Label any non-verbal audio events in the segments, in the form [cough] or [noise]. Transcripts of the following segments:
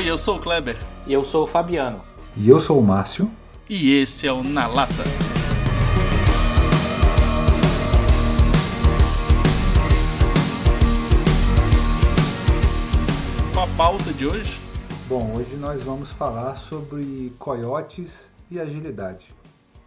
Oi, eu sou o Kleber. E eu sou o Fabiano. E eu sou o Márcio. E esse é o Na Lata. Qual a pauta de hoje? Bom, hoje nós vamos falar sobre coiotes e agilidade.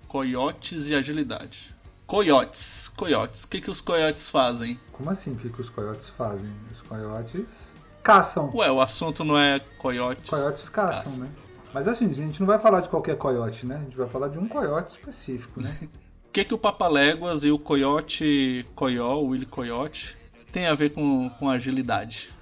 Coiotes e agilidade. Coiotes, coiotes. O que, que os coiotes fazem? Como assim o que, que os coiotes fazem? Os coiotes caçam. Ué, o assunto não é coiotes. Coiotes caçam, caçam. né? Mas assim, a gente não vai falar de qualquer coiote, né? A gente vai falar de um coiote específico, né? [laughs] O que, que o Papaléguas e o coiote coió, o Willy Coyote, tem a ver com, com agilidade?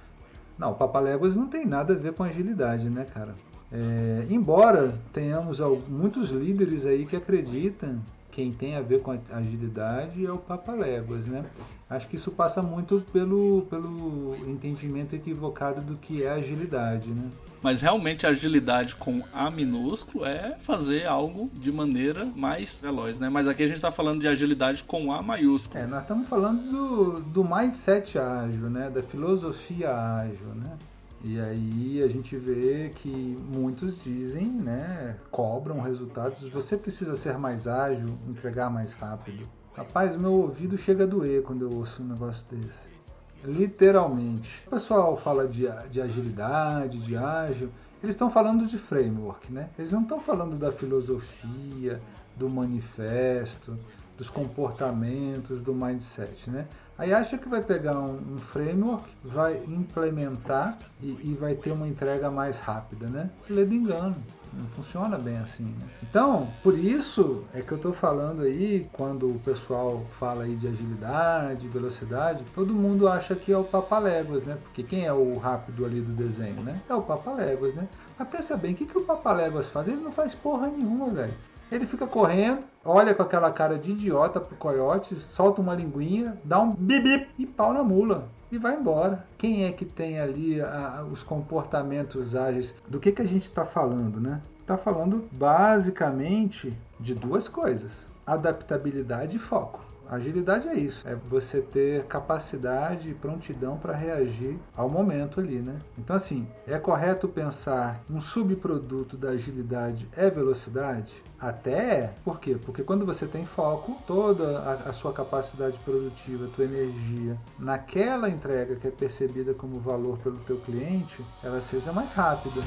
Não, o Papaléguas não tem nada a ver com agilidade, né, cara? É, embora tenhamos muitos líderes aí que acreditam quem tem a ver com a agilidade é o Papaléguas, né? Acho que isso passa muito pelo, pelo entendimento equivocado do que é agilidade, né? Mas realmente a agilidade com A minúsculo é fazer algo de maneira mais veloz, né? Mas aqui a gente está falando de agilidade com A maiúsculo. É, nós estamos falando do, do mindset ágil, né? Da filosofia ágil, né? E aí a gente vê que muitos dizem, né, cobram resultados. Você precisa ser mais ágil, entregar mais rápido. Rapaz, meu ouvido chega a doer quando eu ouço um negócio desse. Literalmente. O pessoal fala de, de agilidade, de ágil. Eles estão falando de framework, né? Eles não estão falando da filosofia, do manifesto, dos comportamentos, do mindset, né? Aí acha que vai pegar um, um framework, vai implementar e, e, vai ter uma entrega mais rápida, né? Ledo engano. Não funciona bem assim. Né? Então, por isso é que eu estou falando aí, quando o pessoal fala aí de agilidade, velocidade, todo mundo acha que é o Papaléguas, né? Porque quem é o rápido ali do desenho, né? É o Papaléguas, né? Mas pensa bem, o que, que o Papaléguas faz? Ele não faz porra nenhuma, velho. Ele fica correndo, olha com aquela cara de idiota pro coiote, solta uma linguinha, dá um bip e pau na mula e vai embora. Quem é que tem ali a, os comportamentos ágeis? Do que, que a gente está falando, né? Está falando basicamente de duas coisas: adaptabilidade e foco. Agilidade é isso, é você ter capacidade e prontidão para reagir ao momento ali, né? Então assim, é correto pensar um subproduto da agilidade é velocidade? Até é. Por quê? Porque quando você tem foco, toda a, a sua capacidade produtiva, tua energia naquela entrega que é percebida como valor pelo teu cliente, ela seja mais rápida.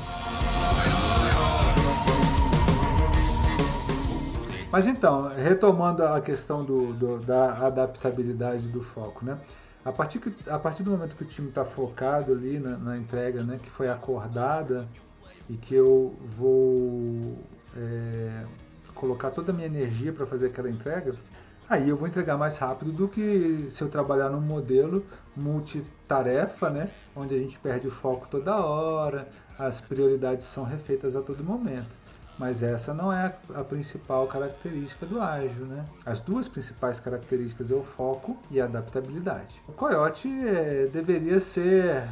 Mas então, retomando a questão do, do, da adaptabilidade do foco, né? A partir, que, a partir do momento que o time está focado ali na, na, entrega, né, que foi acordada e que eu vou é, colocar toda a minha energia para fazer aquela entrega, aí eu vou entregar mais rápido do que se eu trabalhar num modelo multitarefa, né, onde a gente perde o foco toda hora, as prioridades são refeitas a todo momento. Mas essa não é a, principal característica do ágil, né? As duas principais características é o foco e a adaptabilidade. O coiote é, deveria ser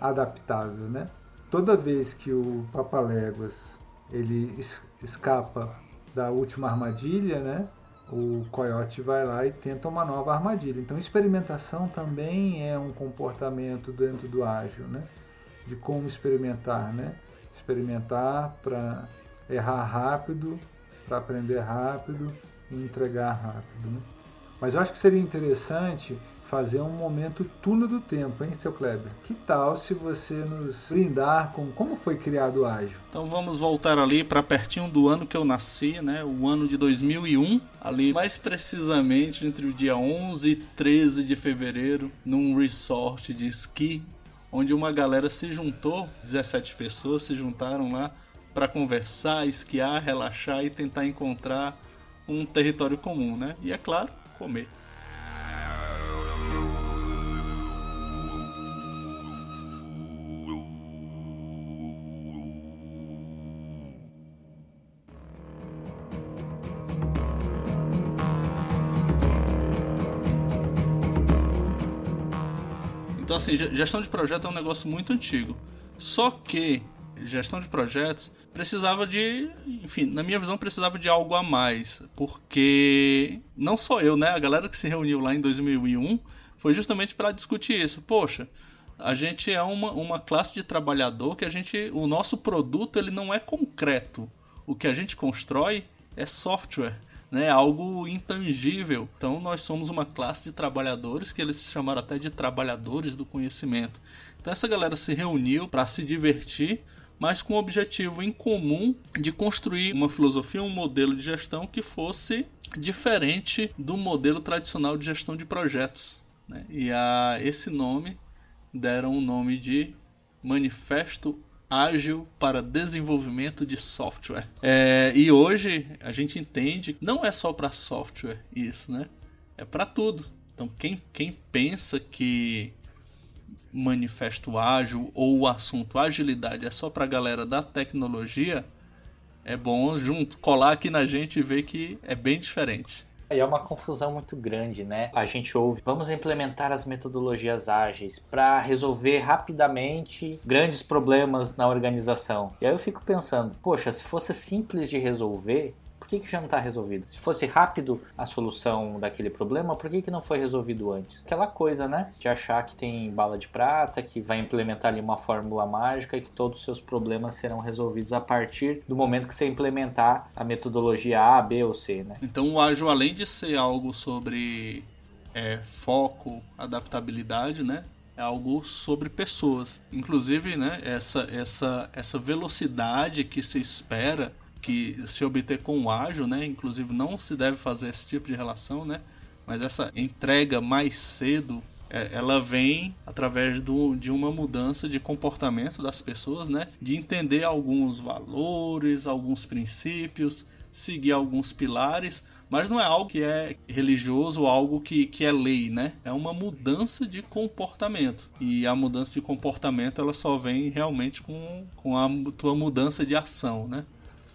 adaptável, né? Toda vez que o Papaléguas ele es, escapa da última armadilha, né? O coiote vai lá e tenta uma nova armadilha. Então, experimentação também é um comportamento dentro do ágil, né? De como experimentar, né? Experimentar para errar rápido, para aprender rápido e entregar rápido. Né? Mas eu acho que seria interessante fazer um momento túnel do tempo, hein, seu Kleber? Que tal se você nos brindar com como foi criado o Ágil? Então vamos voltar ali para pertinho do ano que eu nasci, né? O ano de 2001, ali mais precisamente entre o dia 11 e 13 de fevereiro, num resort de esqui, onde uma galera se juntou, 17 pessoas se juntaram lá para conversar, esquiar, relaxar e tentar encontrar um território comum, né? E é claro, comer. Então, assim, gestão de projeto é um negócio muito antigo. Só que gestão de projetos precisava de, enfim, na minha visão precisava de algo a mais, porque não só eu, né, a galera que se reuniu lá em 2001 foi justamente para discutir isso. Poxa, A gente é uma, uma classe de trabalhador que a gente. O nosso produto ele não é concreto. O que a gente constrói é software. Né, algo intangível. Então nós somos uma classe de trabalhadores que eles chamaram até de trabalhadores do conhecimento. Então essa galera se reuniu para se divertir, mas com o objetivo em comum de construir uma filosofia, um modelo de gestão que fosse diferente do modelo tradicional de gestão de projetos. Né? E a esse nome deram o nome de Manifesto Ágil para Desenvolvimento de Software. É, e hoje a gente entende que não é só para software isso, né? É para tudo. Então quem, quem pensa que manifesto ágil ou o assunto agilidade é só para a galera da tecnologia, é bom junto colar aqui na gente e ver que é bem diferente. E é uma confusão muito grande, né? A gente ouve, vamos implementar as metodologias ágeis para resolver rapidamente grandes problemas na organização. E aí eu fico pensando, poxa, se fosse simples de resolver, por que, que já não está resolvido? Se fosse rápido a solução daquele problema, por que, que não foi resolvido antes? Aquela coisa, né? De achar que tem bala de prata, que vai implementar ali uma fórmula mágica e que todos os seus problemas serão resolvidos a partir do momento que você implementar a metodologia A, B ou C, né? Então o ágil, além de ser algo sobre é, foco, adaptabilidade, né? é algo sobre pessoas. Inclusive, né, essa, essa, essa velocidade que se espera que se obter com o ágil, né? Inclusive não se deve fazer esse tipo de relação, né? Mas essa entrega mais cedo, é, ela vem através do, de uma mudança de comportamento das pessoas, né? De entender alguns valores, alguns princípios, seguir alguns pilares, mas não é algo que é religioso, algo que, que é lei, né? É uma mudança de comportamento. E a mudança de comportamento ela só vem realmente com, com a tua mudança de ação, né?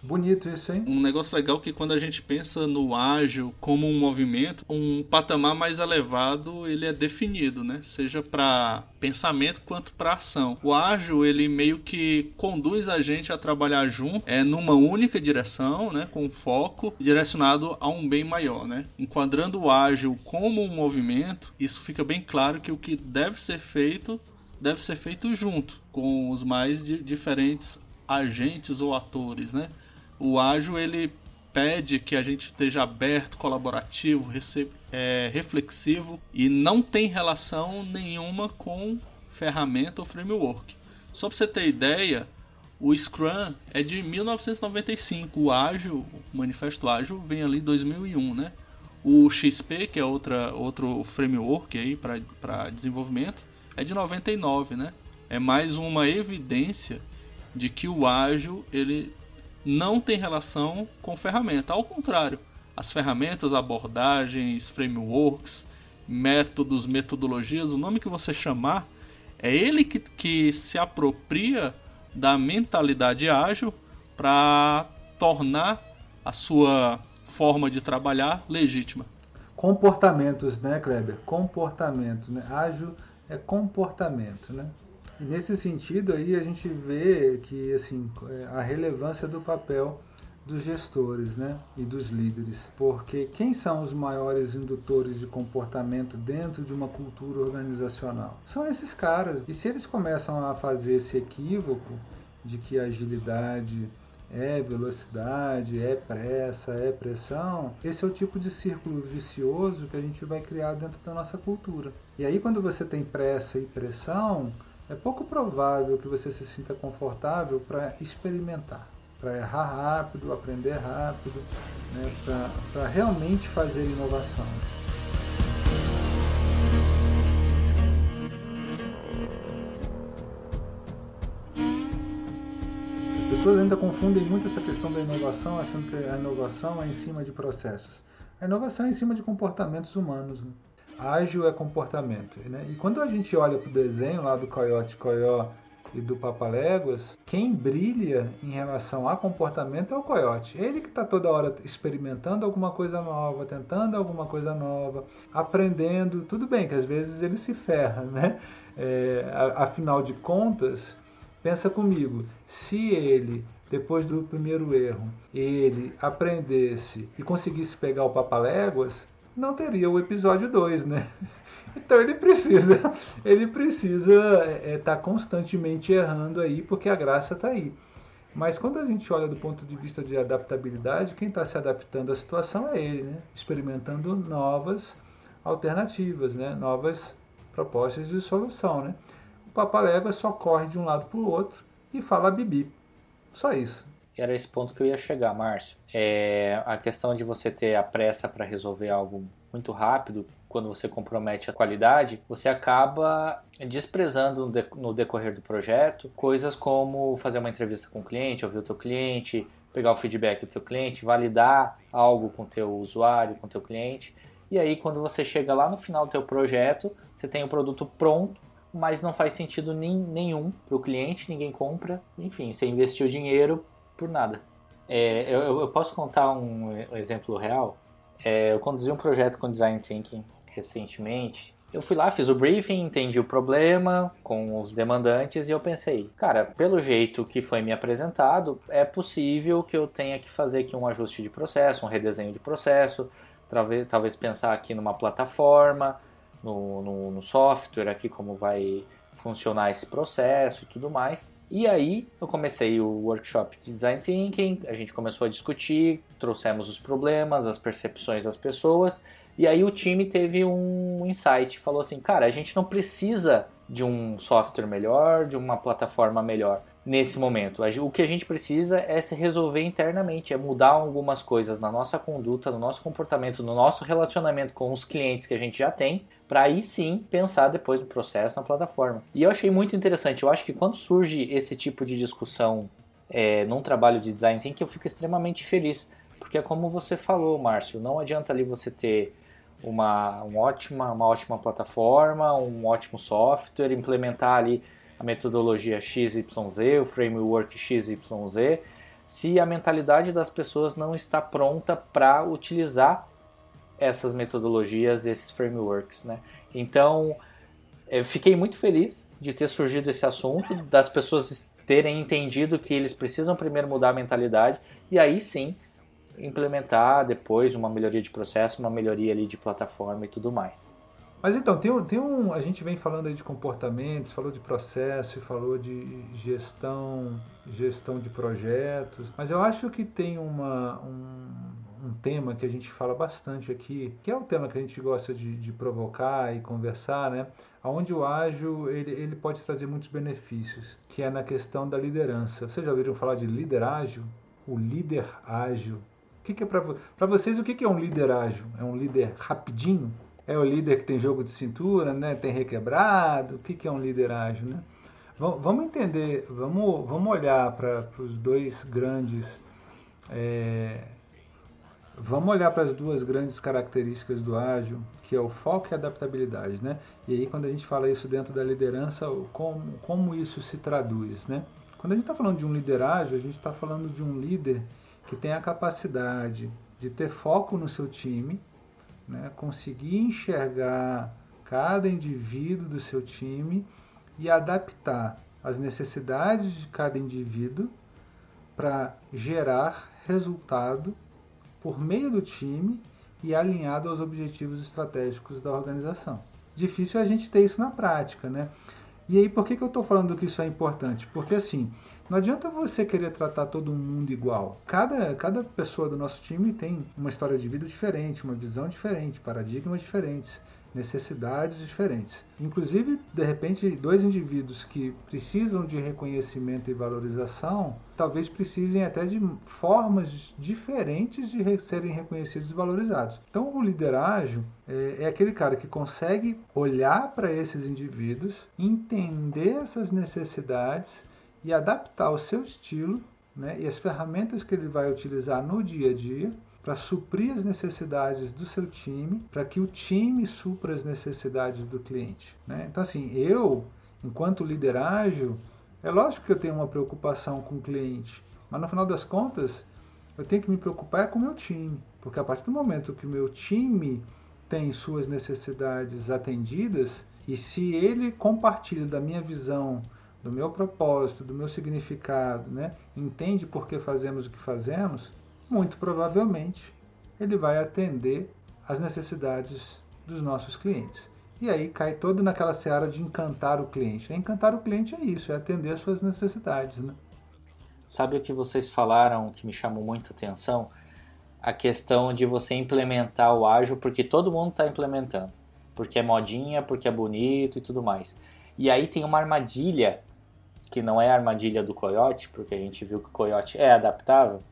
Bonito isso, hein? Um negócio legal que quando a gente pensa no ágil como um movimento, um patamar mais elevado ele é definido, né? Seja para pensamento quanto para ação. O ágil ele meio que conduz a gente a trabalhar junto, é numa única direção, né? Com foco direcionado a um bem maior, né? Enquadrando o ágil como um movimento, isso fica bem claro que o que deve ser feito deve ser feito junto com os mais diferentes agentes ou atores, né? O ágil ele pede que a gente esteja aberto, colaborativo, é, reflexivo e não tem relação nenhuma com ferramenta ou framework. Só para você ter ideia, o Scrum é de 1995, o Ágil, o Manifesto Ágil, vem ali em 2001, né? O XP, que é outra, outro framework aí para desenvolvimento, é de 99, né? É mais uma evidência de que o ágil ele não tem relação com ferramenta. Ao contrário, as ferramentas, abordagens, frameworks, métodos, metodologias, o nome que você chamar, é ele que, que se apropria da mentalidade ágil para tornar a sua forma de trabalhar legítima. Comportamentos, né, Kleber? Comportamentos, né? Ágil é comportamento, né? Nesse sentido aí a gente vê que assim a relevância do papel dos gestores né, e dos líderes, porque quem são os maiores indutores de comportamento dentro de uma cultura organizacional? São esses caras. E se eles começam a fazer esse equívoco de que agilidade é velocidade, é pressa, é pressão, esse é o tipo de círculo vicioso que a gente vai criar dentro da nossa cultura. E aí quando você tem pressa e pressão, é pouco provável que você se sinta confortável para experimentar, para errar rápido, aprender rápido, né, para realmente fazer inovação. As pessoas ainda confundem muito essa questão da inovação, achando que a inovação é em cima de processos. A inovação é em cima de comportamentos humanos. Né? Ágil é comportamento. Né? E quando a gente olha para o desenho lá do Coyote Coyó e do Papaléguas, quem brilha em relação a comportamento é o coiote. Ele que está toda hora experimentando alguma coisa nova, tentando alguma coisa nova, aprendendo. Tudo bem que às vezes ele se ferra, [laughs] né? É, afinal de contas, pensa comigo, se ele depois do primeiro erro, ele aprendesse e conseguisse pegar o papaléguas, não teria o episódio 2, né? [laughs] Então ele precisa, [laughs] ele precisa estar é, tá constantemente errando aí, porque a graça está aí. Mas quando a gente olha do ponto de vista de adaptabilidade, quem está se adaptando à situação é ele, né? experimentando novas alternativas, né? novas propostas de solução. Né? O Papalégua só corre de um lado para o outro e fala bibi. Só isso. Era esse ponto que eu ia chegar, Márcio. É a questão de você ter a pressa para resolver algo muito rápido, quando você compromete a qualidade, você acaba desprezando no decorrer do projeto coisas como fazer uma entrevista com o cliente, ouvir o teu cliente, pegar o feedback do teu cliente, validar algo com o teu usuário, com o teu cliente. E aí quando você chega lá no final do teu projeto, você tem o produto pronto, mas não faz sentido nenhum para o cliente, ninguém compra, enfim, você investiu dinheiro por nada. É, eu, eu, posso contar um exemplo real? É, eu conduzi um projeto com Design Thinking recentemente. Eu fui lá, fiz o briefing, entendi o problema com os demandantes e eu pensei, cara, pelo jeito que foi me apresentado, é possível que eu tenha que fazer aqui um ajuste de processo, um redesenho de processo, talvez, talvez pensar aqui numa plataforma, no, no, no software aqui como vai funcionar esse processo e tudo mais. E aí eu comecei o workshop de design thinking, a gente começou a discutir, trouxemos os problemas, as percepções das pessoas e aí o time teve um insight, falou assim, cara, a gente não precisa de um software melhor, de uma plataforma melhor nesse momento. O que a gente precisa é se resolver internamente, é mudar algumas coisas na nossa conduta, no nosso comportamento, no nosso relacionamento com os clientes que a gente já tem, para aí sim pensar depois no processo, na plataforma. E eu achei muito interessante, eu acho que quando surge esse tipo de discussão é, num trabalho de design thinking, eu fico extremamente feliz. Porque é como você falou, Márcio, não adianta ali você ter uma, uma, ótima, uma ótima plataforma, um ótimo software, implementar ali a metodologia XYZ, o framework XYZ, se a mentalidade das pessoas não está pronta para utilizar essas metodologias, esses frameworks, né? Então, fiquei muito feliz de ter surgido esse assunto, das pessoas terem entendido que eles precisam primeiro mudar a mentalidade e aí sim implementar depois uma melhoria de processo, uma melhoria ali de plataforma e tudo mais. Mas então, tem, tem um. A gente vem falando aí de comportamentos, falou de processo, falou de gestão, gestão de projetos, mas eu acho que tem uma, um, um tema que a gente fala bastante aqui, que é o tema que a gente gosta de, de provocar e conversar, né? Onde o ágil ele, ele pode trazer muitos benefícios, que é na questão da liderança. Vocês já ouviram falar de líder ágil? O líder ágil que, que é para vocês o que, que é um líder ágil? É um líder rapidinho? É o líder que tem jogo de cintura, né? Tem requebrado? O que, que é um líder ágil, né? Vamos entender, vamos, vamos olhar para os dois grandes. É, vamos olhar para as duas grandes características do ágil, que é o foco e a adaptabilidade, né? E aí quando a gente fala isso dentro da liderança, como, como isso se traduz, né? Quando a gente está falando de um líder ágil, a gente está falando de um líder que tem a capacidade de ter foco no seu time, né, conseguir enxergar cada indivíduo do seu time e adaptar as necessidades de cada indivíduo para gerar resultado por meio do time e alinhado aos objetivos estratégicos da organização. Difícil a gente ter isso na prática, né? E aí, por que, que eu estou falando que isso é importante? Porque assim, não adianta você querer tratar todo mundo igual. Cada, cada pessoa do nosso time tem uma história de vida diferente, uma visão diferente, paradigmas diferentes, necessidades diferentes. Inclusive, de repente, dois indivíduos que precisam de reconhecimento e valorização, talvez precisem até de formas diferentes de serem reconhecidos e valorizados. Então, o liderágio é, é aquele cara que consegue olhar para esses indivíduos, entender essas necessidades e adaptar o seu estilo né, e as ferramentas que ele vai utilizar no dia a dia para suprir as necessidades do seu time, para que o time supra as necessidades do cliente. Né? Então, assim, eu, enquanto líder ágil, é lógico que eu tenho uma preocupação com o cliente, mas no final das contas, eu tenho que me preocupar com o meu time, porque a partir do momento que o meu time tem suas necessidades atendidas, e se ele compartilha da minha visão do meu propósito, do meu significado, né? entende por que fazemos o que fazemos, muito provavelmente ele vai atender às necessidades dos nossos clientes. E aí cai todo naquela seara de encantar o cliente. Encantar o cliente é isso, é atender às suas necessidades. Né? Sabe o que vocês falaram que me chamou muita atenção? A questão de você implementar o ágil, porque todo mundo está implementando. Porque é modinha, porque é bonito e tudo mais. E aí tem uma armadilha, que não é a armadilha do coiote, porque a gente viu que o coiote é adaptável,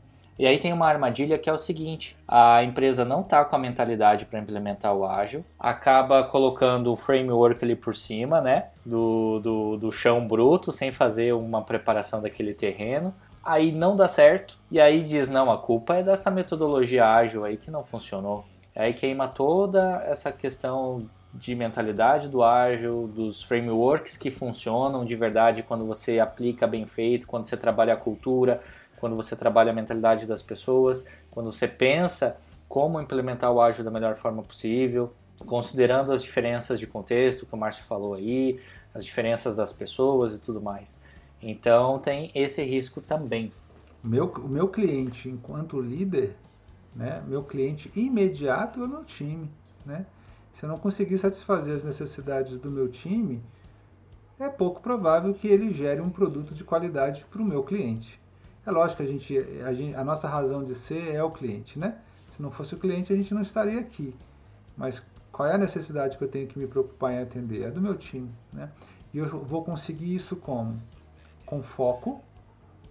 e aí tem uma armadilha que é o seguinte: a empresa não está com a mentalidade para implementar o ágil, acaba colocando o framework ali por cima, né? Do, do, do chão bruto, sem fazer uma preparação daquele terreno. Aí não dá certo, e aí diz: não, a culpa é dessa metodologia ágil aí que não funcionou. Aí queima toda essa questão de mentalidade do ágil, dos frameworks que funcionam de verdade quando você aplica bem feito, quando você trabalha a cultura, quando você trabalha a mentalidade das pessoas, quando você pensa como implementar o ágil da melhor forma possível, considerando as diferenças de contexto que o Márcio falou aí, as diferenças das pessoas e tudo mais. Então tem esse risco também. Meu, o meu cliente, enquanto líder, né, meu cliente imediato é o meu time. Né? Se eu não conseguir satisfazer as necessidades do meu time, é pouco provável que ele gere um produto de qualidade para o meu cliente. É lógico que a gente, a gente, a nossa razão de ser é o cliente, né? Se não fosse o cliente, a gente não estaria aqui. Mas qual é a necessidade que eu tenho que me preocupar em atender? É do meu time, né? E eu vou conseguir isso como? Com foco,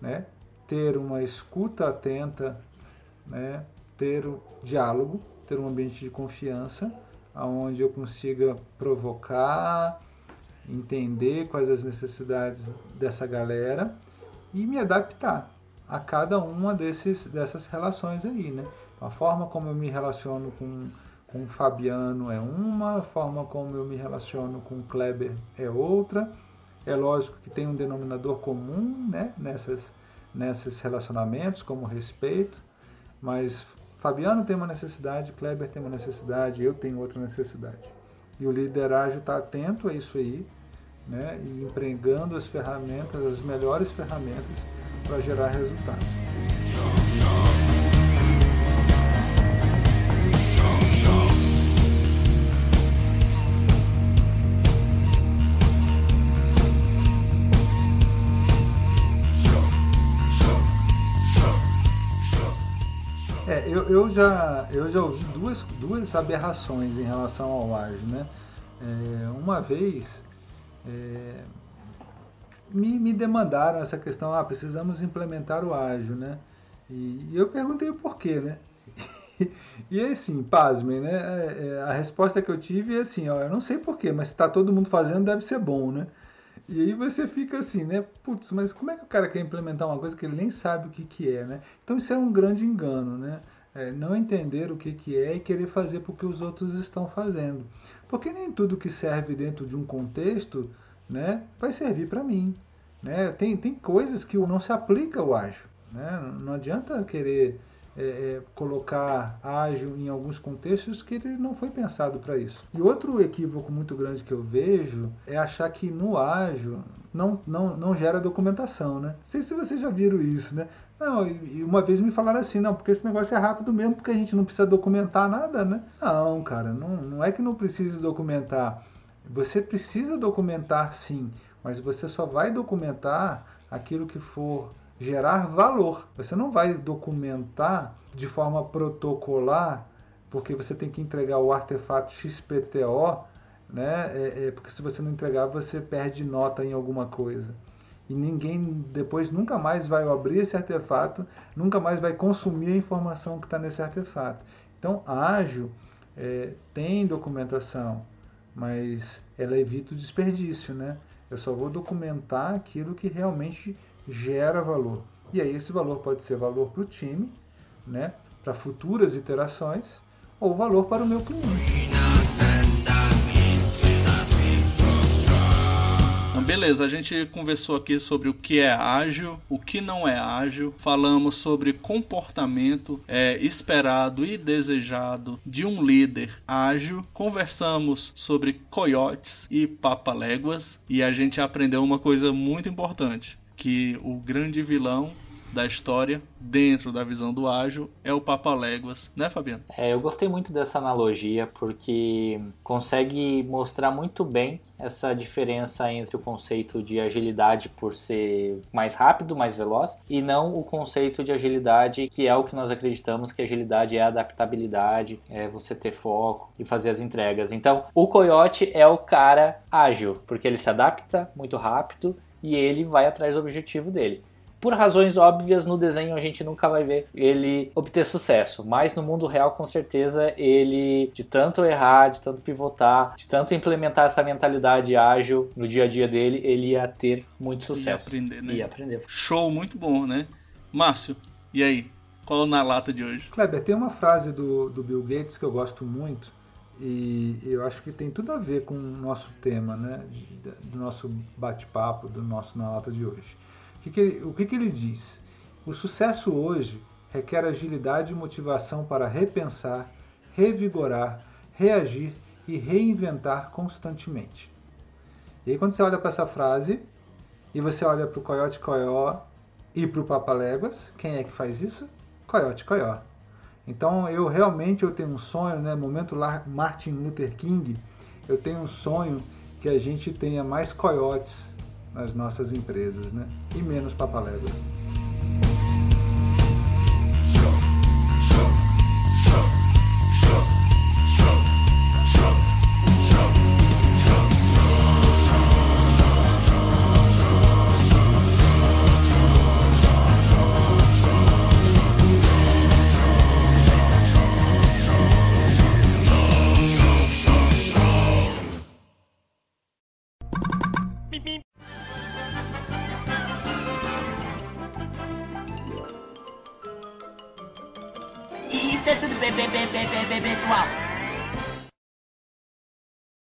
né? Ter uma escuta atenta, né? Ter o diálogo, ter um ambiente de confiança, aonde eu consiga provocar, entender quais as necessidades dessa galera e me adaptar a cada uma desses, dessas relações aí, né? A forma como eu me relaciono com, com o Fabiano é uma, a forma como eu me relaciono com o Kleber é outra. É lógico que tem um denominador comum né, nessas, nesses relacionamentos, como respeito, mas Fabiano tem uma necessidade, Kleber tem uma necessidade, eu tenho outra necessidade. E o liderágio está atento a isso aí, né, e empregando as ferramentas, as melhores ferramentas para gerar resultados. É, eu, eu, já, eu já ouvi duas, duas aberrações em relação ao ágil. Né? É, uma vez, é, me, me demandaram essa questão, ah, precisamos implementar o ágil, né? E, e eu perguntei o porquê, né? [laughs] e assim, pasmem, né? É, é, a resposta que eu tive é assim, ó, eu não sei porquê, mas se está todo mundo fazendo, deve ser bom, né? E aí você fica assim, né? Putz, mas como é que o cara quer implementar uma coisa que ele nem sabe o que, que é, né? Então isso é um grande engano, né? É, não entender o que, que é e querer fazer porque os outros estão fazendo. Porque nem tudo que serve dentro de um contexto né, vai servir para mim. Né? Tem, tem coisas que não se aplica ao ágil. Né? Não adianta querer é, é, colocar ágil em alguns contextos que ele não foi pensado para isso. E outro equívoco muito grande que eu vejo é achar que no ágil não, não, não gera documentação. Né? Não sei se vocês já viram isso. Né? Não, e uma vez me falaram assim, não, porque esse negócio é rápido mesmo, porque a gente não precisa documentar nada, né? Não, cara, não, não é que não precise documentar. Você precisa documentar sim, mas você só vai documentar aquilo que for gerar valor. Você não vai documentar de forma protocolar, porque você tem que entregar o artefato XPTO, né? É, é, porque se você não entregar, você perde nota em alguma coisa. E ninguém depois nunca mais vai abrir esse artefato, nunca mais vai consumir a informação que está nesse artefato. Então, ágil é, tem documentação, mas ela evita o desperdício, né? Eu só vou documentar aquilo que realmente gera valor. E aí esse valor pode ser valor para o time, né? Para futuras iterações, ou valor para o meu cliente. Beleza, a gente conversou aqui sobre o que é ágil, o que não é ágil, falamos sobre comportamento é, esperado e desejado de um líder ágil, conversamos sobre coiotes e papaléguas. E a gente aprendeu uma coisa muito importante, que o grande vilão da história, dentro da visão do ágil, é o Papa Léguas, né, Fabiano? É, eu gostei muito dessa analogia porque consegue mostrar muito bem essa diferença entre o conceito de agilidade por ser mais rápido, mais veloz, e não o conceito de agilidade que é o que nós acreditamos que agilidade é adaptabilidade, é você ter foco e fazer as entregas. Então, o Coyote é o cara ágil, porque ele se adapta muito rápido e ele vai atrás do objetivo dele por razões óbvias, no desenho a gente nunca vai ver ele obter sucesso. Mas no mundo real, com certeza, ele, de tanto errar, de tanto pivotar, de tanto implementar essa mentalidade ágil no dia a dia dele, ele ia ter muito sucesso. Ia aprender, né? Ia aprender. Show, muito bom, né? Márcio, e aí? Qual na lata de hoje? Kleber, tem uma frase do, do Bill Gates que eu gosto muito e eu acho que tem tudo a ver com o nosso tema, né? Do nosso bate-papo, do nosso na lata de hoje. O que, que, ele, o que, que ele diz? O sucesso hoje requer agilidade e motivação para repensar, revigorar, reagir e reinventar constantemente. E aí, quando você olha para essa frase e você olha para o Coyote Coió e para o Papaléguas, quem é que faz isso? Coyote Coió. Então eu realmente eu tenho um sonho, né? Momento Martin Luther King, eu tenho um sonho que a gente tenha mais coiotes nas nossas empresas, né? E menos papaléguas.